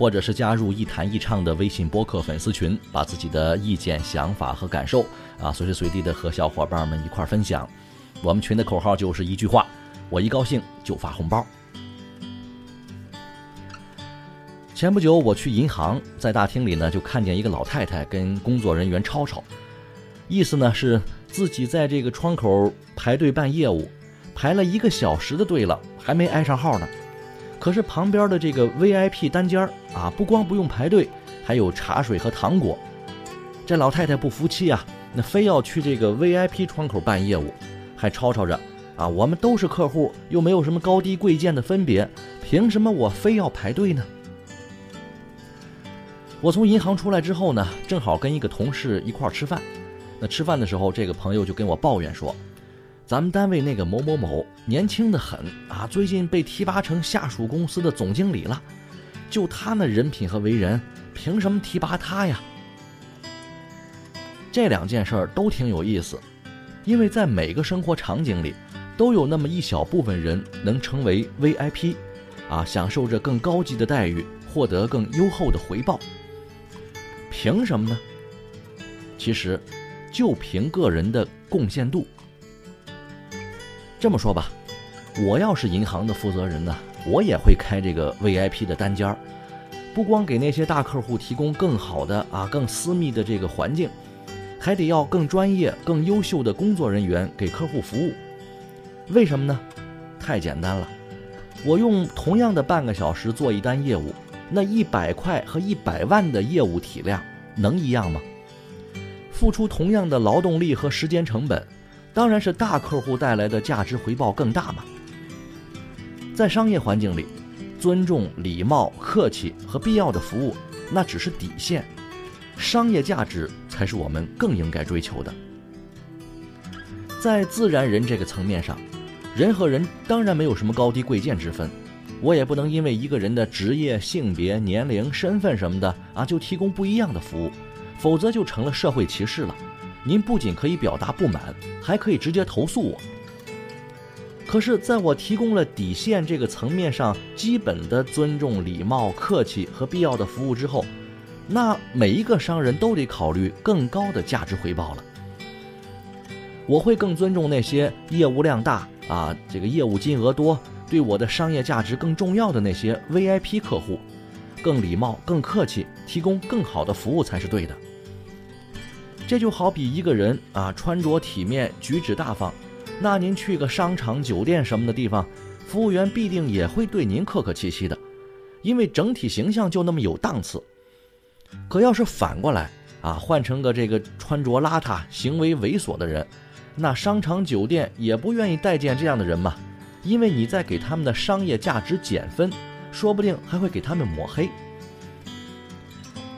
或者是加入“一谈一唱”的微信播客粉丝群，把自己的意见、想法和感受啊，随时随地的和小伙伴们一块儿分享。我们群的口号就是一句话：我一高兴就发红包。前不久我去银行，在大厅里呢，就看见一个老太太跟工作人员吵吵，意思呢是。自己在这个窗口排队办业务，排了一个小时的队了，还没挨上号呢。可是旁边的这个 VIP 单间啊，不光不用排队，还有茶水和糖果。这老太太不服气啊，那非要去这个 VIP 窗口办业务，还吵吵着啊，我们都是客户，又没有什么高低贵贱的分别，凭什么我非要排队呢？我从银行出来之后呢，正好跟一个同事一块儿吃饭。那吃饭的时候，这个朋友就跟我抱怨说：“咱们单位那个某某某年轻的很啊，最近被提拔成下属公司的总经理了。就他那人品和为人，凭什么提拔他呀？”这两件事儿都挺有意思，因为在每个生活场景里，都有那么一小部分人能成为 VIP，啊，享受着更高级的待遇，获得更优厚的回报。凭什么呢？其实。就凭个人的贡献度。这么说吧，我要是银行的负责人呢，我也会开这个 VIP 的单间儿，不光给那些大客户提供更好的啊、更私密的这个环境，还得要更专业、更优秀的工作人员给客户服务。为什么呢？太简单了，我用同样的半个小时做一单业务，那一百块和一百万的业务体量能一样吗？付出同样的劳动力和时间成本，当然是大客户带来的价值回报更大嘛。在商业环境里，尊重、礼貌、客气和必要的服务，那只是底线，商业价值才是我们更应该追求的。在自然人这个层面上，人和人当然没有什么高低贵贱之分，我也不能因为一个人的职业、性别、年龄、身份什么的啊，就提供不一样的服务。否则就成了社会歧视了。您不仅可以表达不满，还可以直接投诉我。可是，在我提供了底线这个层面上基本的尊重、礼貌、客气和必要的服务之后，那每一个商人都得考虑更高的价值回报了。我会更尊重那些业务量大啊，这个业务金额多，对我的商业价值更重要的那些 VIP 客户，更礼貌、更客气，提供更好的服务才是对的。这就好比一个人啊，穿着体面，举止大方，那您去个商场、酒店什么的地方，服务员必定也会对您客客气气的，因为整体形象就那么有档次。可要是反过来啊，换成个这个穿着邋遢、行为猥琐的人，那商场、酒店也不愿意待见这样的人嘛，因为你在给他们的商业价值减分，说不定还会给他们抹黑。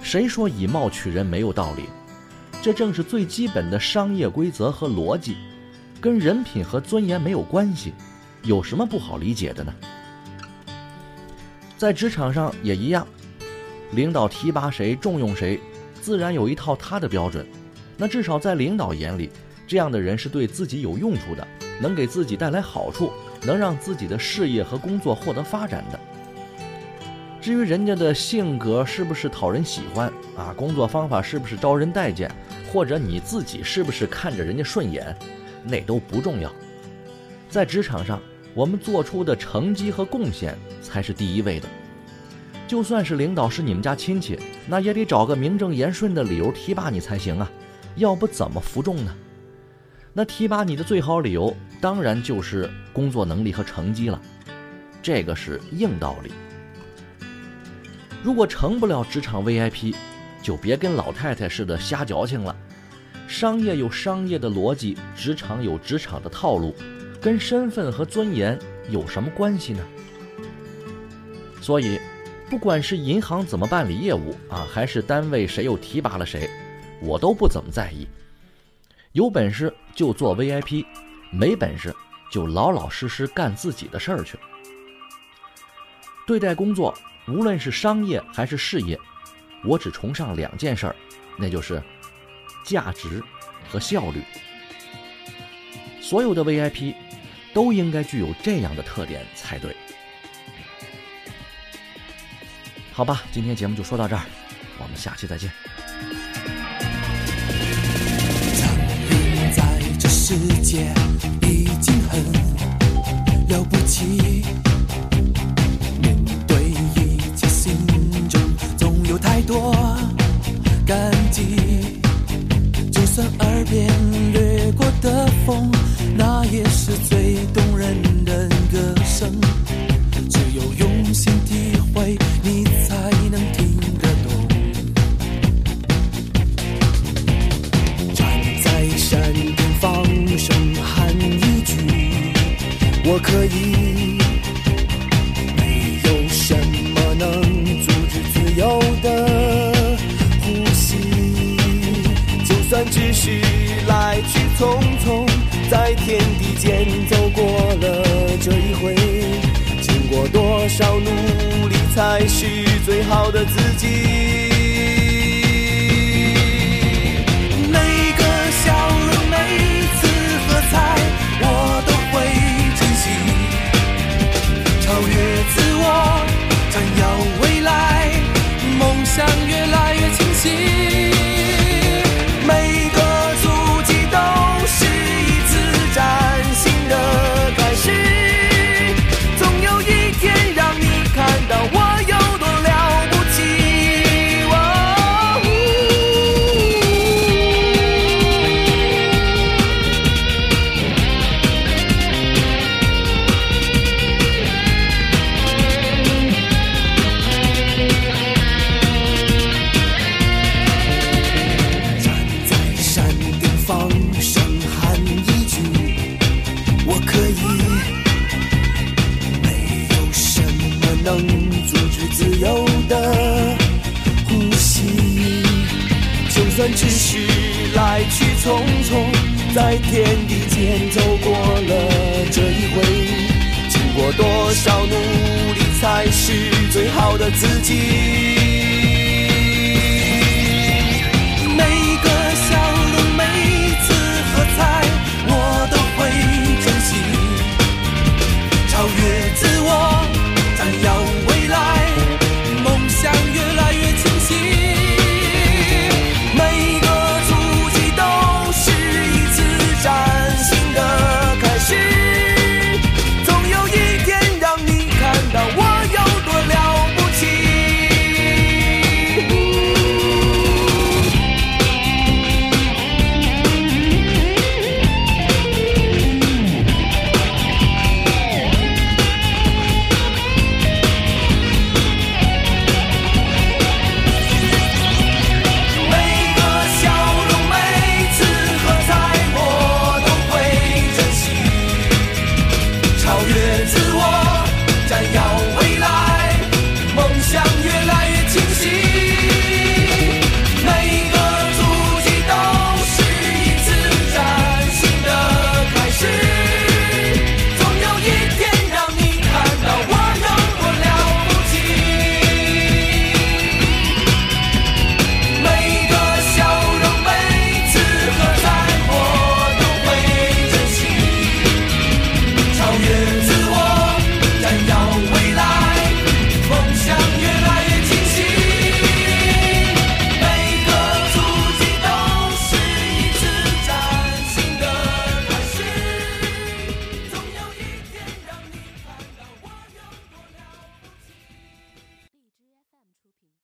谁说以貌取人没有道理？这正是最基本的商业规则和逻辑，跟人品和尊严没有关系，有什么不好理解的呢？在职场上也一样，领导提拔谁、重用谁，自然有一套他的标准。那至少在领导眼里，这样的人是对自己有用处的，能给自己带来好处，能让自己的事业和工作获得发展的。至于人家的性格是不是讨人喜欢啊，工作方法是不是招人待见？或者你自己是不是看着人家顺眼，那都不重要。在职场上，我们做出的成绩和贡献才是第一位的。就算是领导是你们家亲戚，那也得找个名正言顺的理由提拔你才行啊。要不怎么服众呢？那提拔你的最好理由，当然就是工作能力和成绩了，这个是硬道理。如果成不了职场 VIP，就别跟老太太似的瞎矫情了。商业有商业的逻辑，职场有职场的套路，跟身份和尊严有什么关系呢？所以，不管是银行怎么办理业务啊，还是单位谁又提拔了谁，我都不怎么在意。有本事就做 VIP，没本事就老老实实干自己的事儿去。对待工作，无论是商业还是事业，我只崇尚两件事儿，那就是价值和效率。所有的 VIP 都应该具有这样的特点才对。好吧，今天节目就说到这儿，我们下期再见。世界已经很了不起，太多感激。就算耳边掠过的风，那也是最动人的歌声。只有用心体会，你才能听得懂。站在山顶放声喊一句，我可以。匆匆，在天地间走过了这一回。经过多少努力，才是最好的自己。每个笑容，每次喝彩，我都会珍惜。超越自我，闪耀放声喊一句，我可以。没有什么能阻止自由的呼吸，就算只是来去匆匆，在天地间走过了这一回，经过多少努力，才是最好的自己。